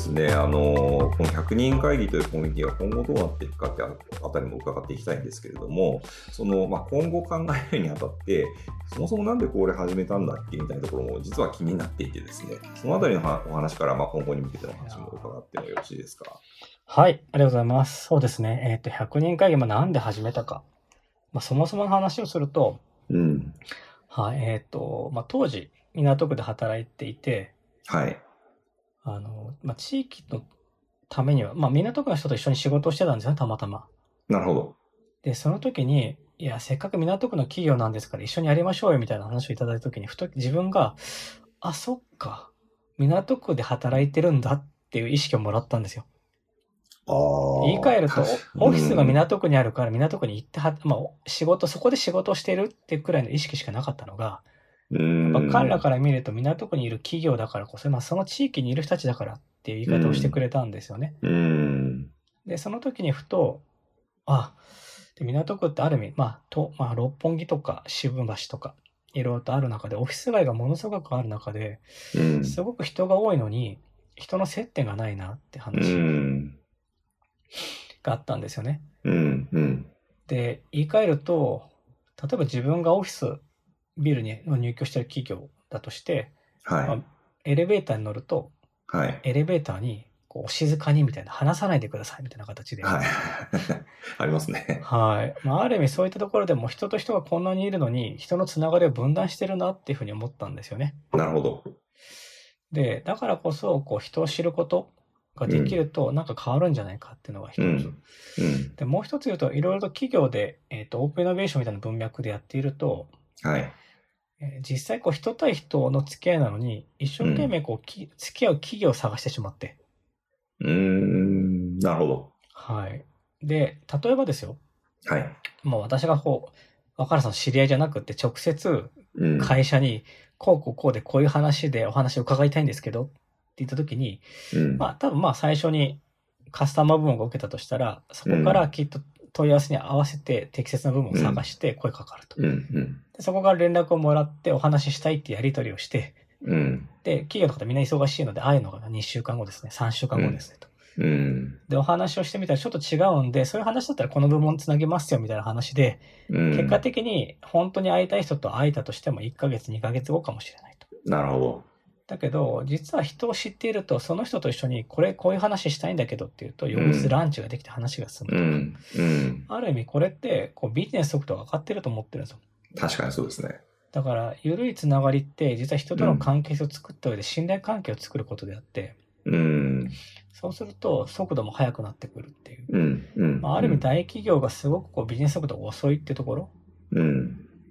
ですね、あのこの100人会議というコミュニティが今後どうなっていくかってあたりも伺っていきたいんですけれども、そのまあ、今後考えるにあたって、そもそもなんでこれ始めたんだっけみたいなところも実は気になっていてですね、そのあたりのお話からまあ今後に向けての話も伺ってもよろしいですか？はい、ありがとうございます。そうですね、えっ、ー、と、100人会議、まあ、なんで始めたか。まあ、そもそもの話をすると、うん。はい、えっ、ー、と、まあ、当時、港区で働いていて、はい。あの、まあ、地域のためには、まあ、港区の人と一緒に仕事をしてたんですよね、たまたま。なるほど。で、その時に、いや、せっかく港区の企業なんですから一緒にやりましょうよみたいな話をいただいた時に、ふと自分が、あ、そっか、港区で働いてるんだっていう意識をもらったんですよ。言い換えると、オフィスが港区にあるから港区に行っては、まあ、仕事、そこで仕事をしてるってくらいの意識しかなかったのが、やっぱ彼らから見ると港区にいる企業だからこそ、まあ、その地域にいる人たちだからっていう言い方をしてくれたんですよね。で、その時にふと、あ、で港区ってある意味、まあ、と、まあ、六本木とか渋橋とか、いろいろとある中で、オフィス街がものすごくある中で、すごく人が多いのに、人の接点がないなって話があったんですよね。で、言い換えると、例えば自分がオフィスビルに入居してる企業だとして、はいまあ、エレベーターに乗ると、はい、エレベーターにこう静かにみたいな、話さないでくださいみたいな形で。はい。ありますね。はい。まあ、ある意味そういったところでも人と人がこんなにいるのに、人のつながりを分断してるなっていうふうに思ったんですよね。なるほど。で、だからこそ、こう、人を知ることができると、なんか変わるんじゃないかっていうのが一つ。うんうん、で、もう一つ言うと、いろいろと企業で、えっ、ー、と、オープンイノベーションみたいな文脈でやっていると、はい。え実際こう人対人の付き合いなのに、一生懸命こう、うん、付き合う企業を探してしまって。うーん、なるほど。はい。で、例えばですよ。はい。もう私がこう、若菜さん知り合いじゃなくて、直接会社に、こうこうこうでこういう話でお話を伺いたいんですけどって言った時に、うん、まあ多分まあ最初にカスタマー部門が受けたとしたら、そこからきっと問い合わせに合わせて適切な部分を探して声かかると。うんうん、でそこから連絡をもらってお話ししたいってやり取りをして、うん、で、企業の方みんな忙しいので、会えるのが2週間後ですね、3週間後ですねと。うん、で、お話をしてみたらちょっと違うんで、そういう話だったらこの部門つなげますよみたいな話で、うん、結果的に本当に会いたい人と会えたとしても1ヶ月、2ヶ月後かもしれないと。なるほど。だけど、実は人を知っていると、その人と一緒に、これ、こういう話したいんだけどっていうと、翌日ランチができて話が進むとか、うん。うん、ある意味これって、こう、ビジネス速度が上がってると思ってるんですよ。確かにそうですね。だから、緩いつながりって、実は人との関係性を作った上で信頼関係を作ることであって、うん、そうすると、速度も速くなってくるっていう。うん。うん、まあ、ある意味、大企業がすごくこうビジネス速度が遅いっていうところ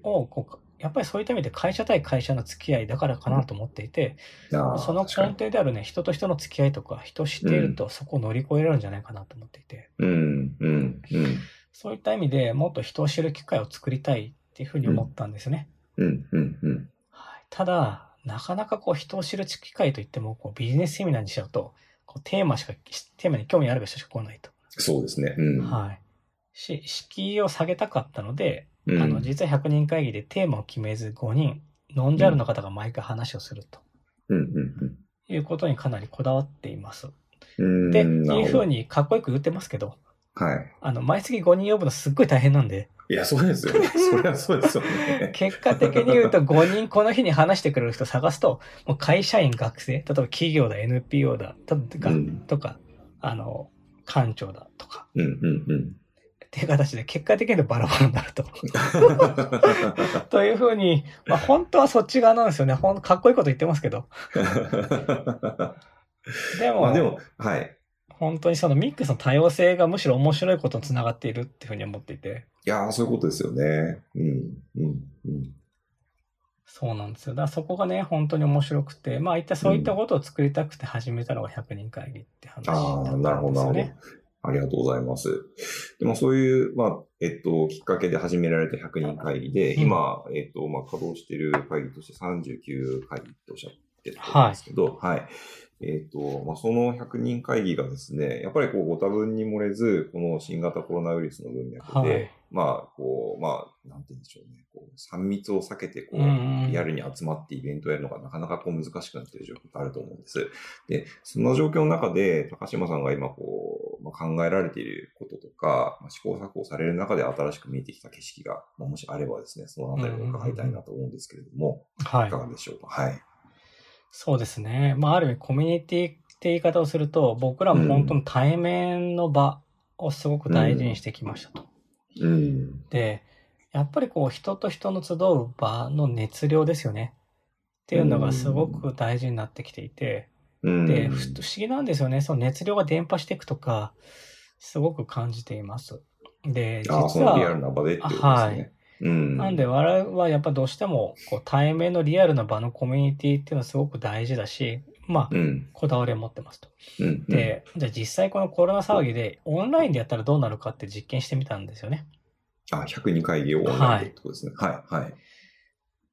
をこうやっぱりそういった意味で会社対会社の付き合いだからかなと思っていて、その根底であるね、人と人の付き合いとか、人を知っているとそこを乗り越えられるんじゃないかなと思っていて、うん。うん。うん、そういった意味でもっと人を知る機会を作りたいっていうふうに思ったんですよね。うんうんうんはい、ただ、なかなかこう人を知る機会といってもこうビジネスセミナーにしちゃうと、こうテーマしか、テーマに興味ある人しか来ないと。そうですね。うん、はい。し、敷居を下げたかったので、あの、実は100人会議でテーマを決めず5人、ノンジャルの方が毎回話をすると。いうことにかなりこだわっています。で、いうふうにかっこよく言ってますけど、はい。あの、毎月5人呼ぶのすっごい大変なんで。いや、そうですよね。それはそうですよね。結果的に言うと5人この日に話してくれる人探すと、もう会社員、学生、例えば企業だ、NPO だ、とか、うん、とかあの、官庁だとか、うんうんうん、っていう形で結果的にバラバラになると。というふうに、まあ本当はそっち側なんですよね。ほんかっこいいこと言ってますけど。でも、でも、はい。本当にそのミックスの多様性がむしろ面白いことにつながっているっていうふうに思っていて。いやー、そういうことですよね。うん、うん、うん。そうなんですよ。だからそこがね、本当に面白くて、まあ、一体そういったことを作りたくて始めたのが100人会議って話だったんですよね。ああ、なるほど、なるほど。ありがとうございます。でもそういう、まあ、えっと、きっかけで始められた100人会議で、今、えっと、まあ、稼働している会議として39会議とおっしゃってたんですけど、はい、はい。えっ、と、まあ、その100人会議がですね、やっぱりこう、ご多分に漏れず、この新型コロナウイルスの文脈で、はい、まあ、こう、まあ、なんて言うんでしょうね。こう、3密を避けて、こう、リアルに集まってイベントをやるのがなかなかこう難しくなっている状況があると思うんです。で、その状況の中で、高島さんが今こう、まあ、考えられていることとか、まあ、試行錯誤される中で新しく見えてきた景色が、まあ、もしあればですね、そのあたりを伺いたいなと思うんですけれども、はいいか。がでしょうか？はい。そうですね。まあ、ある意味コミュニティって言い方をすると、僕らも本当に対面の場をすごく大事にしてきましたと。うん。で、やっぱりこう人と人の集う場の熱量ですよね。っていうのがすごく大事になってきていて、うん。で、ふ不思議なんですよね。その熱量が伝播していくとか、すごく感じています。で、実のリアルは、ななんで我々はやっぱどうしてもこう対面のリアルな場のコミュニティっていうのはすごく大事だし、まあ、うん。こだわりを持ってますと。うん。で、じゃあ実際このコロナ騒ぎでオンラインでやったらどうなるかって実験してみたんですよね。あ、102会議をオンラインでってことですね。はい。はい。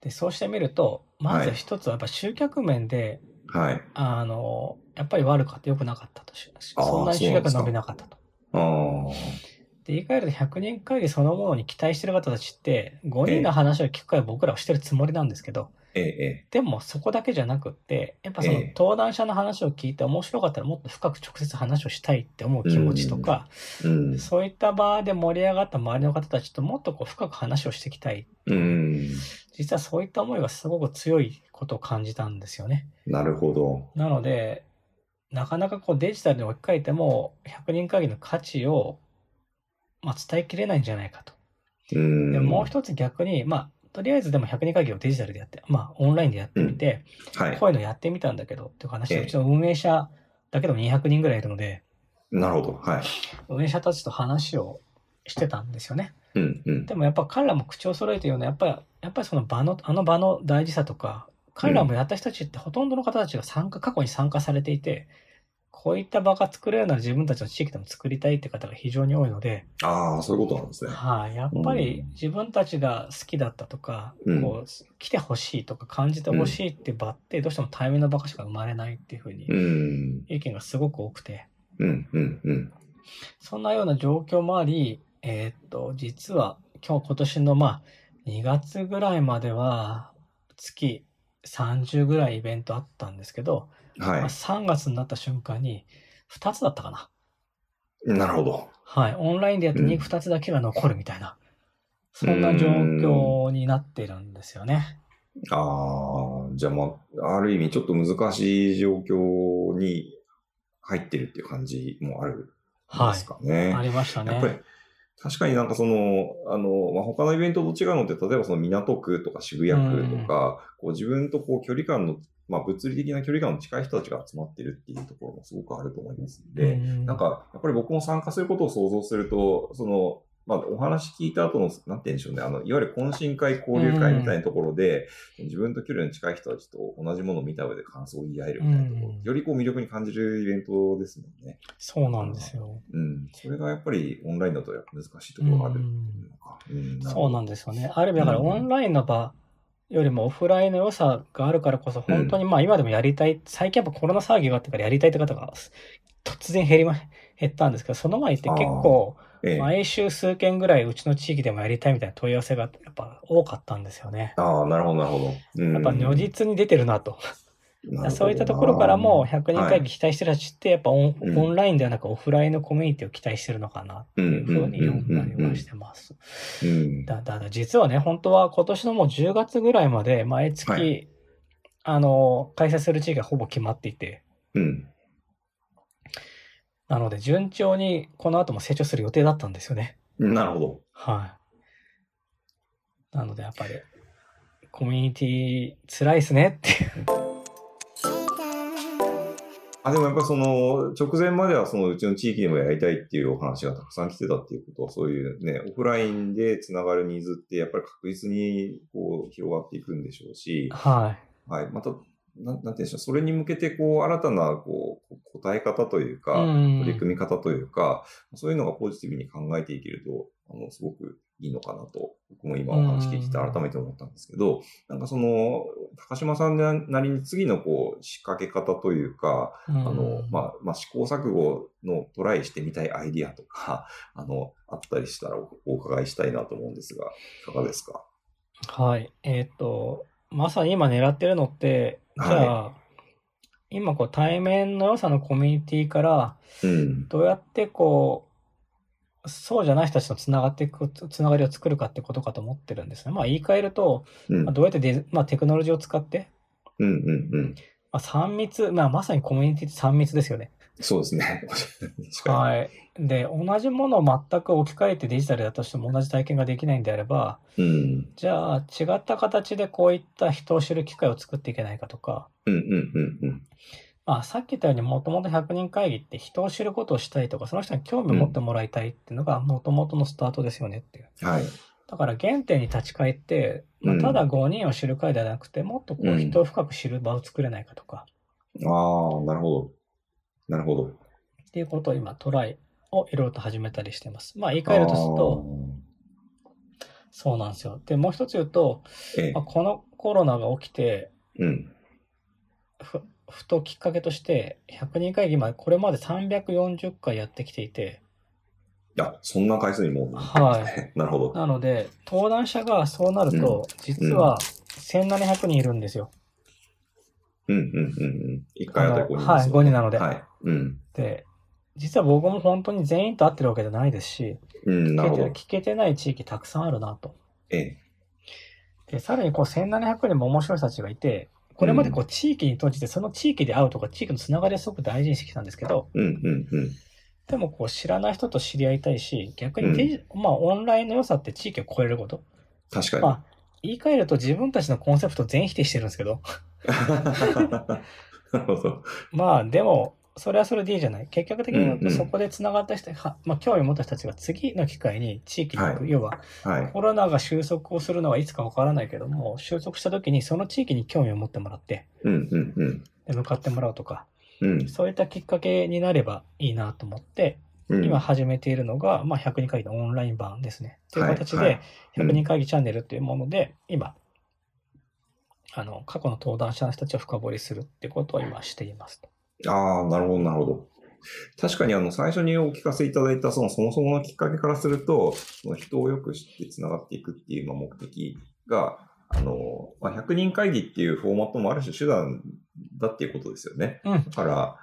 で、そうしてみると、まず一つはやっぱ集客面で、はい。あの、やっぱり悪かった、良くなかったとし。そんなに集客が伸びなかったと。ああ。で、言い換えると100人会議そのものに期待してる方たちって、5人の話を聞く会を僕らはしてるつもりなんですけど、ええ、えでもそこだけじゃなくって、やっぱそのええ登壇者の話を聞いて面白かったらもっと深く直接話をしたいって思う気持ちとか、え。うん。そういった場で盛り上がった周りの方たちともっとこう深く話をしていきたい。うん。実はそういった思いがすごく強いことを感じたんですよね。なるほど。なので、なかなかこうデジタルに置き換えても、100人会議の価値を、まあ、伝えきれないんじゃないかと。うん。でもう一つ逆に、まあ、とりあえずでも100人会議をデジタルでやって、まあ、オンラインでやってみて、はい。こういうのやってみたんだけどっていう話を、ええうちの運営者だけでも200人ぐらいいるので、なるほど。はい。運営者たちと話をしてたんですよね。うん。うん。でもやっぱ彼らも口を揃えて言うのは、やっぱり、やっぱりその場の、あの場の大事さとか、彼らもやった人たちってほとんどの方たちが参加、過去に参加されていて、こういった場が作れるなら自分たちの地域でも作りたいって方が非常に多いので、ああ、そういうことなんですね。はい、やっぱりうん自分たちが好きだったとか、うんこう、来てほしいとか感じてほしいって場ってどうしても対面の場しか生まれないっていうふうにうん。意見がすごく多くて、うん。うん。うん。そんなような状況もあり、えーっと、実は今日今年のまあ2月ぐらいまでは月30ぐらいイベントあったんですけど、まあは3月になった瞬間に2つだったかな。い。なるほど。はい。オンラインでやってうん2つだけが残るみたいな、そんな状況になってるんですよね。ああ、じゃあまあ、ある意味ちょっと難しい状況に入ってるっていう感じもあるんはいです。かね。ありましたやっぱりね。確かになんかその、あの、まあ、他のイベントと違うのって、例えばその港区とか渋谷区とか、こう自分とこう距離感の、まあ物理的な距離感の近い人たちが集まってるっていうところもすごくあると思いますんで、うんなんかやっぱり僕も参加することを想像すると、その、まあ、お話聞いた後の、なんて言うんでしょうね、あの、いわゆる懇親会、交流会みたいなところで、自分と距離の近い人たちと同じものを見た上で感想を言い合えるみたいなところ、うんよりこう魅力に感じるイベントですもんね。そうなんですよ。うん。それがやっぱりオンラインだとやっぱ難しいところがあるそうなんですよね。ある意味だからうんオンラインの場よりもオフラインの良さがあるからこそ、本当にまあ今でもやりたい、最近やっぱコロナ騒ぎがあってからやりたいって方が突然減りま、減ったんですけど、その前って結構ええ毎週数件ぐらいうちの地域でもやりたいみたいな問い合わせがやっぱ多かったんですよね。ああ、なるほど、なるほど。うんやっぱ如実に出てるなと。そういったところからも100人会議期待してる人たちってやっぱオン,、うんオンラインではなくオフラインのコミュニティを期待してるのかなっていうふうに読んだりはしてます。だだ実はね、本当は今年のもう10月ぐらいまで毎月、はいあの、開催する地域がほぼ決まっていて、うん。なので順調にこの後も成長する予定だったんですよね。なるほど。はい。なのでやっぱり、コミュニティ辛いですねっていう。あ、でもやっぱりその、直前まではそのうちの地域でもやりたいっていうお話がたくさん来てたっていうことは、そういうね、オフラインでつながるニーズってやっぱり確実にこう広がっていくんでしょうし、はい。はい。また、なんなんて言うんでしょう、それに向けてこう新たなこう答え方というか、うん取り組み方というか、そういうのがポジティブに考えていけると、あの、すごくいいのかなと、僕も今お話聞いてて改めて思ったんですけど、なんかその、高島さんなりに次のこう、仕掛け方というか、あの、まあ、まあ、試行錯誤のトライしてみたいアイディアとか、あの、あったりしたらお伺いしたいなと思うんですが、いかがですか？はい。えっ、と、まさに今狙ってるのって、じゃあ、はい、今こう対面の良さのコミュニティから、どうやってこう、そうじゃない人たちとつながっていく、つながりを作るかってことかと思ってるんですね。まあ言い換えると、うん、まあ、どうやってデまあ、テクノロジーを使って、うんうんうん。まあ、3密、まあまさにコミュニティって3密ですよね。そうですね。はい。で、同じものを全く置き換えてデジタルだとしても同じ体験ができないんであれば、うん、じゃあ違った形でこういった人を知る機会を作っていけないかとか、うんうんうんうん。まあ、さっき言ったようにもともと100人会議って人を知ることをしたいとか、その人に興味を持ってもらいたいっていうのがもともとのスタートですよねっていう。はい。だから原点に立ち返って、まあ、ただ5人を知る会ではなくて、もっとこう人を深く知る場を作れないかとか。うん、ああ、なるほど。なるほど。っていうことを今トライをいろいろと始めたりしてます。まあ言い換えるとすると、そうなんですよ。で、もう一つ言うと、ええ、まあ、このコロナが起きて、うん、ふときっかけとして、100人会議までこれまで340回やってきていて、いや、そんな回数にもはい。なるほど。なので、登壇者がそうなると、実は1700人いるんですよ。うんうんうんうん。1回あたり5人、ね、はい、5人なので。はい。うん。で、実は僕も本当に全員と会ってるわけじゃないですし、うん、なるほど聞けてない地域たくさんあるなと。ええ。で、さらにこう1700人も面白い人たちがいて、これまでこう地域に閉じて、その地域で会うとか、地域のつながりをすごく大事にしてきたんですけど、うんうんうん、でもこう知らない人と知り合いたいし、逆にデジ、うん、まあオンラインの良さって地域を超えること。確かに。まあ、言い換えると自分たちのコンセプト全否定してるんですけど。なるほど。まあでも、それはそれでいいじゃない？結局的にそこで繋がった人、うんうん、まあ、興味を持った人たちが次の機会に地域に行く、はい、要は、はい、コロナが収束をするのはいつかわからないけども、収束した時にその地域に興味を持ってもらって、うんうんうん、で向かってもらうとか、うん、そういったきっかけになればいいなと思って、うん、今始めているのが、まあ、102会議のオンライン版ですね。という形で、102会議チャンネルというもので、今、あの、過去の登壇者の人たちを深掘りするってことを今していますと。ああ、なるほど、なるほど。確かにあの最初にお聞かせいただいたそのそもそものきっかけからすると、その人をよく知って繋がっていくっていう目的が、あの、まあ、100人会議っていうフォーマットもある種手段だっていうことですよね。うん。だから、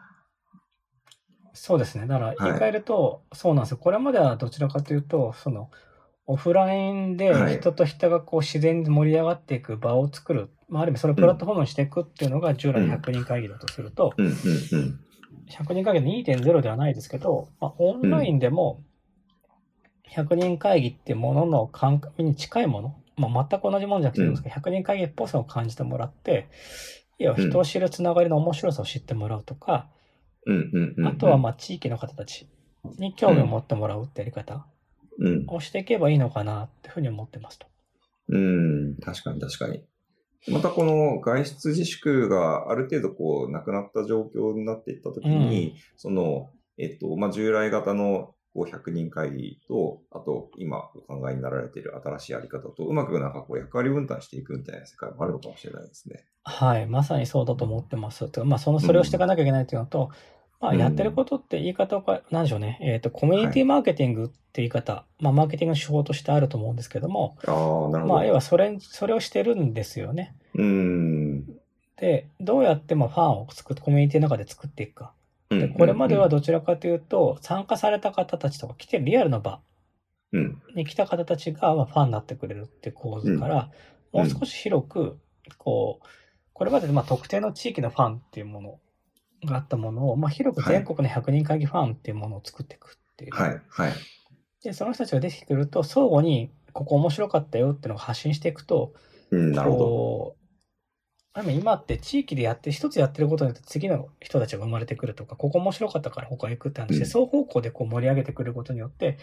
そうですね。だから言い換えると、はい、そうなんですよ。これまではどちらかというと、その、オフラインで人と人がこう自然に盛り上がっていく場を作る、まあ、ある意味それをプラットフォームにしていくっていうのが従来の100人会議だとすると、うん。うんうん100人会議2.0ではないですけど、まあ、オンラインでも100人会議っていうものの感覚に近いもの、まあ、全く同じものじゃなくてですけど、100人会議っぽさを感じてもらって、要は人を知るつながりの面白さを知ってもらうとか、あとはまあ地域の方たちに興味を持ってもらうってやり方をしていけばいいのかなっていうふうに思ってますと。うん、確かに確かに。またこの外出自粛がある程度こうなくなった状況になっていったときに、うん、その、えっと、まあ、従来型のこう100人会議と、あと今お考えになられている新しいあり方と、うまくなんかこう役割分担していくみたいな世界もあるのかもしれないですね。はい、まさにそうだと思ってます。まあ、その、それをしていかなきゃいけないというのと、まあ、やってることって言い方を、なんでしょうね。えっ、ー、と、コミュニティマーケティングって言い方、はい、まあ、マーケティングの手法としてあると思うんですけども、あなるほど。まあ、要はそれ、それをしてるんですよね。うん。で、どうやってもファンを作って、コミュニティの中で作っていくか。で、これまではどちらかというと、参加された方たちとか来てるリアルの場に来た方たちが、まあ、ファンになってくれるっていう構図から、もう少し広く、こう、これまでまあ特定の地域のファンっていうものがあったものを、まあ、広く全国の100人会議ファンっていうものを作っていくっていう。はい、はい。で、その人たちが出てくると、相互に、ここ面白かったよっていうのを発信していくと、うん、なるほど。あ今って地域でやって、一つやってることによって次の人たちが生まれてくるとか、ここ面白かったから他行くって話で、うん、双方向でこう盛り上げてくることによって、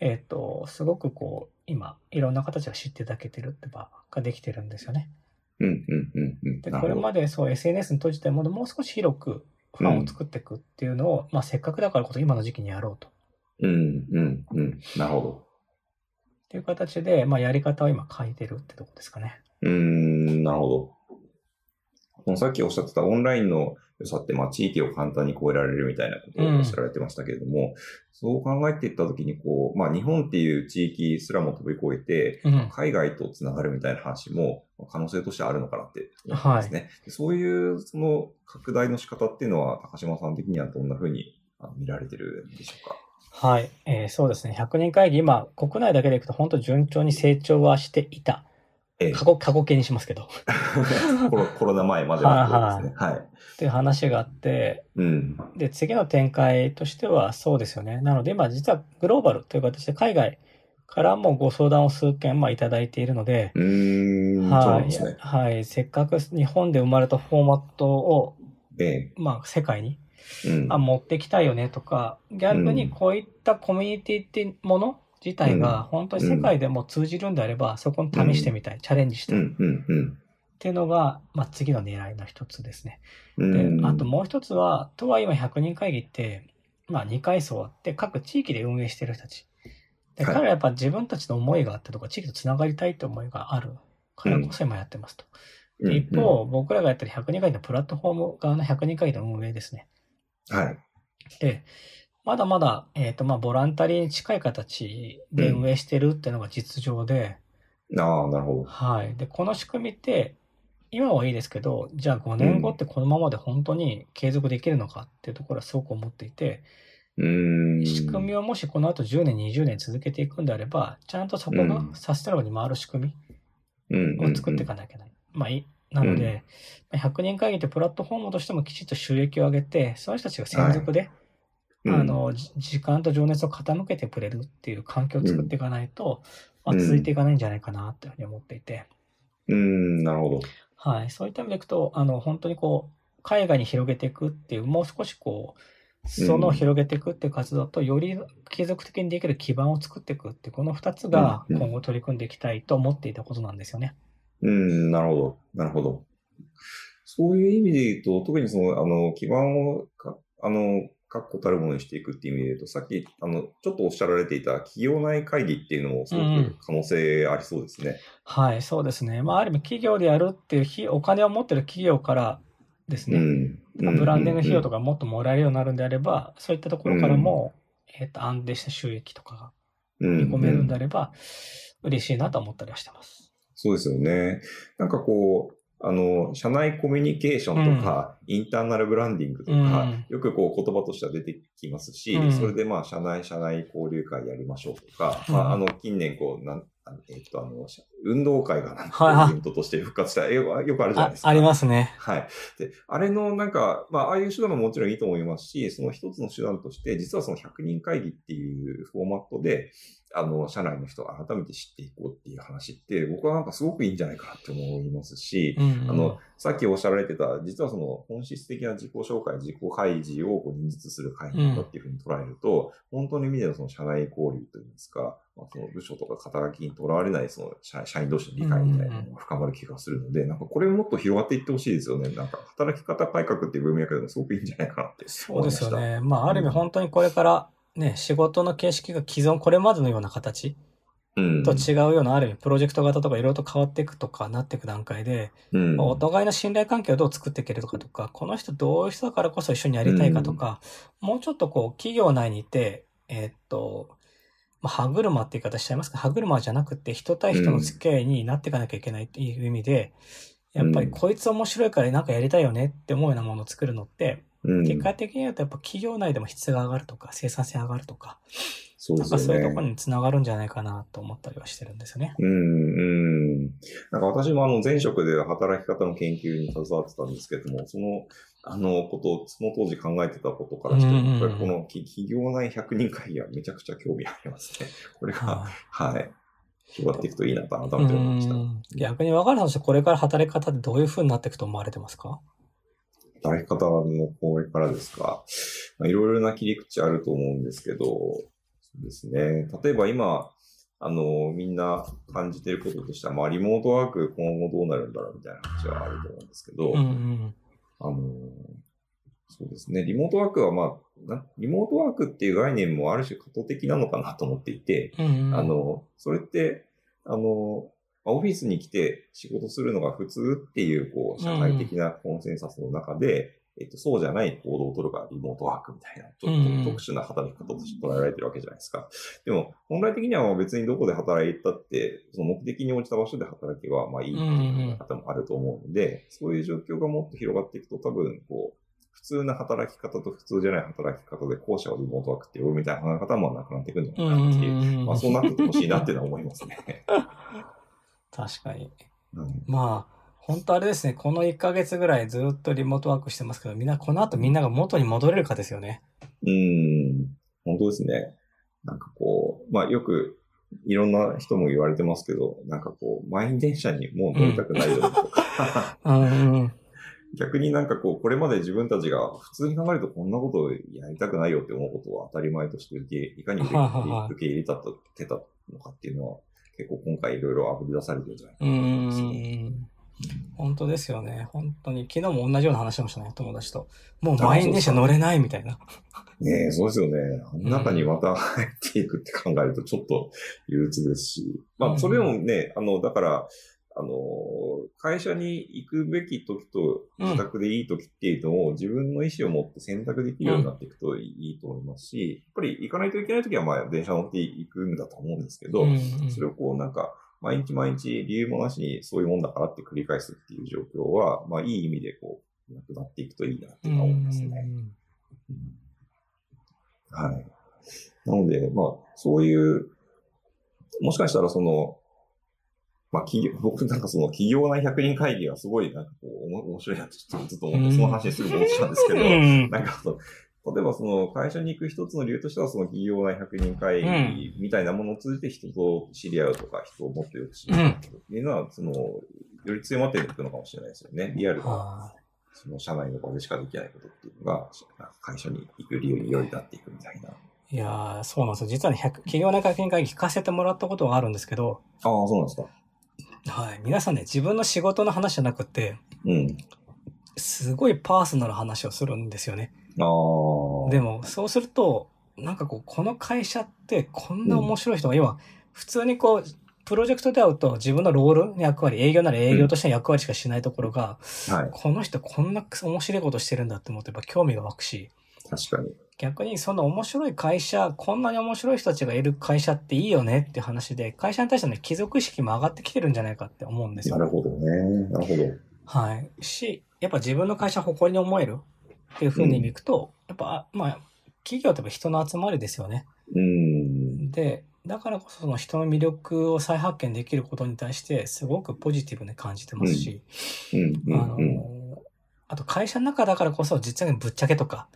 えっ、ー、と、すごくこう、今、いろんな形が知っていただけてるって場ができてるんですよね。うんうんうんうん。で、これまでそう SNS に閉じたものをもう少し広くファンを作っていくっていうのを、うん、まあせっかくだからこそ今の時期にやろうと。うんうんうん。なるほど。っていう形で、まあ、やり方を今書いてるってとこですかね。うーん、なるほど。このさっきおっしゃってたオンラインの良さって、まあ、地域を簡単に超えられるみたいなことをおっしゃられてましたけれども、そう考えていったときに、こう、まあ、日本っていう地域すらも飛び越えて、うん。海外とつながるみたいな話も可能性としてあるのかなって思ったんですね。そういうその拡大の仕方っていうのは高島さん的にはどんな風にあの見られてるんでしょうか？はい、えーそうですね。100人会議、今、国内だけでいくと本当順調に成長はしていた。ええ過去、過去形にしますけど。コロコロナ前まではですね。はい。っていう話があって、うん。で、次の展開としてはそうですよね。なので今実はグローバルという形で海外からもご相談を数件まあいただいているので、うーん、はい、ね。はい、せっかく日本で生まれたフォーマットを、えまあ世界にえ。うん。あ持ってきたいよねとか、逆にこういったコミュニティってもの自体が本当に世界でも通じるんであれば、そこに試してみたい、チャレンジしたいっうん、うん、うん。ていうのが、まあ次の狙いの一つですね。うんで、あともう一つは、とは今100人会議って、まあ2階層あって、各地域で運営してる人たち。で、はい彼らやっぱ自分たちの思いがあってとか、地域とつながりたいって思いがあるからこそ今やってますと。うんで一方、僕らがやってる100人会議のプラットフォーム側の100人会議の運営ですね。はい。で、まだまだ、えっ、と、まあ、ボランタリーに近い形で運営してるっていうのが実情で、ああ、なるほど。はい。で、この仕組みって、今はいいですけど、じゃあ5年後ってこのままで本当に継続できるのかっていうところはすごく思っていて、うーん。仕組みをもしこの後10年、20年続けていくんであれば、ちゃんとそこがうんサステナブルに回る仕組うんみを作っていかなきゃいけない。まあいい。なので、100人会議ってプラットフォームとしてもきちっと収益を上げて、その人たちが専属で、うんあ、の、じ時間と情熱を傾けてくれるっていう環境を作っていかないと、うんまあ、続いていかないんじゃないかなっていうふうに思っていて、うん、なるほど。はい。そういった意味でいくと、あの、本当にこう、海外に広げていくっていう、もう少しこう、その広げていくっていう活動と、より継続的にできる基盤を作っていくっていう、この二つがうんうん今後取り組んでいきたいと思っていたことなんですよね。うん、なるほど。なるほど。そういう意味で言うと、特にその、あの、基盤をか、あの、確固たるものにしていくっていう意味で言うと、さっき、あの、ちょっとおっしゃられていた企業内会議っていうのもすごく可能性ありそうですね。はい、そうですね。まあ、ある意味企業でやるっていう費、お金を持ってる企業からですね、うん。まあブランディング費用とか。かもっともらえるようになるんであれば、そういったところからも、えっと、安定した収益とかが見見込めるんであれば、嬉しいなと思ったりはしてます。そうですよね。なんかこう、あの、社内コミュニケーションとか、インターナルブランディングとか、うんよくこう言葉としては出てきますし、うんそれでまあ、社内社内交流会やりましょうとか、うんまあ、あの、近年こう、なん、えっと、あの、社運動会がなんかイベントとして復活した、えよよくあるじゃないあです、か。ありますね。はい。で、あれのなんか、まあ、ああいう手段ももちろんいいと思いますし、その一つの手段として、実はその100人会議っていうフォーマットで、あの、社内の人が改めて知っていこうっていう話って、僕はなんかすごくいいんじゃないかなって思いますし、うんうんあの、さっきおっしゃられてた、実はその本質的な自己紹介、自己開示をこう認実する会なんだっていうふうに捉えると、本当の意味でのその社内交流といいますか、まあ、その部署とか肩書きにとらわれないその社社員同士の理解みたいなのが深まる気がするので、なんかこれをもっと広がっていってほしいですよね。なんか働き方改革っていう文脈でもすごくいいんじゃないかなってそうですよね。まあ、ある意味本当にこれからね、仕事の形式が既存、これまでのような形うん。と違うような、ある意味プロジェクト型とかいろいろと変わっていくとかなっていく段階で、うん。お互いの信頼関係をどう作っていけるかとか、この人どういう人だからこそ一緒にやりたいかとか、もうちょっとこう、企業内にいて、えーっと、まあ、歯車って言い方しちゃいますか、歯車じゃなくて人対人の付き合いになっていかなきゃいけないっていう意味で、やっぱりこいつ面白いからなんかやりたいよねって思うようなものを作るのって、うん、結果的に言うとやっぱ企業内でも質が上がるとか、生産性上がるとか、そうなんか。そういうところにつながるんじゃないかなと思ったりはしてるんですよね。うん、うん。なんか私もあの前職で働き方の研究に携わってたんですけども、その、あのこと、その当時考えてたことからして、やっぱりこのき企業内100人会議はめちゃくちゃ興味ありますね。これが、はいはい。広がっていくといいなと改めて思いました。うん逆に分かる話これから働き方ってどういう風になっていくと思われてますか？働き方のこれからですか？まあ、いろいろな切り口あると思うんですけど、そうですね。例えば今、あの、みんな感じてることとしては、まあ、リモートワーク今後どうなるんだろうみたいな話はあると思うんですけど、うんうん。あの、そうですね。リモートワークはまあ、なリモートワークっていう概念もある種過渡的なのかなと思っていて、うんうんあの、それって、あの、オフィスに来て仕事するのが普通っていう、こう、社会的なコンセンサスの中で、えっと、そうじゃない行動を取るからリモートワークみたいな、ちょうんうんっと特殊な働き方として捉えられてるわけじゃないですか。でも、本来的には別にどこで働いたって、その目的に応じた場所で働けば、まあいいっていう方もあると思うので、そういう状況がもっと広がっていくと多分、こう、普通な働き方と普通じゃない働き方で後者をリモートワークって呼ぶみたいな考え方もなくなっていくんじゃないかなっていううんうんうんまあそうなっててほしいなっていうのは思いますね。確かに。うんまあ、本当あれですね、この1ヶ月ぐらいずっとリモートワークしてますけど、みんな、この後みんなが元に戻れるかですよね。うーん、本当ですね。なんかこう、まあよくいろんな人も言われてますけど、なんかこう、満員電車にもう乗りたくないよとか、うんうん。逆になんかこう、これまで自分たちが普通に考えるとこんなことをやりたくないよって思うことを当たり前としていかに受け入れたと、てたのかっていうのは、結構今回いろいろ炙り出されてるんじゃないかうなと思います。本当ですよね。本当に。昨日も同じような話しましたね、友達と。もう満員電車乗れないみたいな。ねえ、そうですよね。あの中にまた入っていくって考えるとちょっと憂鬱ですし。まあ、それでもね、あの、だから、あの、会社に行くべき時と自宅でいい時っていうのを自分の意思を持って選択できるようになっていくといいと思いますし、やっぱり行かないといけない時はまあ電車乗っていくんだと思うんですけど、うんそれをこうなんか、毎日毎日理由もなしにそういうもんだからって繰り返すっていう状況は、まあいい意味でこう、なくなっていくといいなって思いますね。はい。なので、まあ、そういう、もしかしたらその、まあ、企業、僕なんかその企業内100人会議がすごいなんかこう、おも面白いなってちょっとずっと思って、その話にすぐ戻したんですけど、うんなんかその、例えばその会社に行く一つの理由としては、その企業内100人会議みたいなものを通じて人と知り合うとか、人をもっとよく知り合うっていうのは、その、より強まっていくのかもしれないですよね。リアルな、はその社内の場でしかできないことっていうのが、会社に行く理由によりなっていくみたいな。いいやー、そうなんですよ。実はね、100企業内会見会議聞かせてもらったことがあるんですけど、ああ、そうなんですか。はい。皆さんね、自分の仕事の話じゃなくて、うん。すごいパーソナルな話をするんですよね。ああ。でも、そうすると、なんかこう、この会社ってこんな面白い人が、要は、普通にこう、プロジェクトで会うと自分のロール、役割、営業なら営業としての役割しかしないところが、はい。この人こんな面白いことしてるんだって思ってやっぱ興味が湧くし、確かに。逆にその面白い会社、こんなに面白い人たちがいる会社っていいよねって話で、会社に対しての貴族意識も上がってきてるんじゃないかって思うんですよ。なるほどね。なるほど。はい。し、やっぱ自分の会社を誇りに思えるっていう風に見くと、やっぱ、まあ、企業ってやっぱ人の集まりですよね。うん。で、だからこそその人の魅力を再発見できることに対して、すごくポジティブに感じてますし、うん。あのうん。あと会社の中だからこそ実はぶっちゃけとか、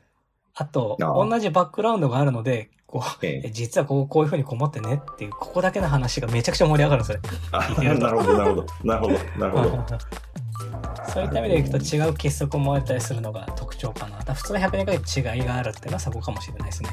あと、同じバックグラウンドがあるので、こう、ええ。え実はこうこういう風に困ってねっていう、ここだけの話がめちゃくちゃ盛り上がるんですよ。なるほど、なるほど。なるほど。なるほど。そういった意味でいくと違う結束を思えたりするのが特徴かな。普通の100年間違いがあるっていうのはそこかもしれないですね。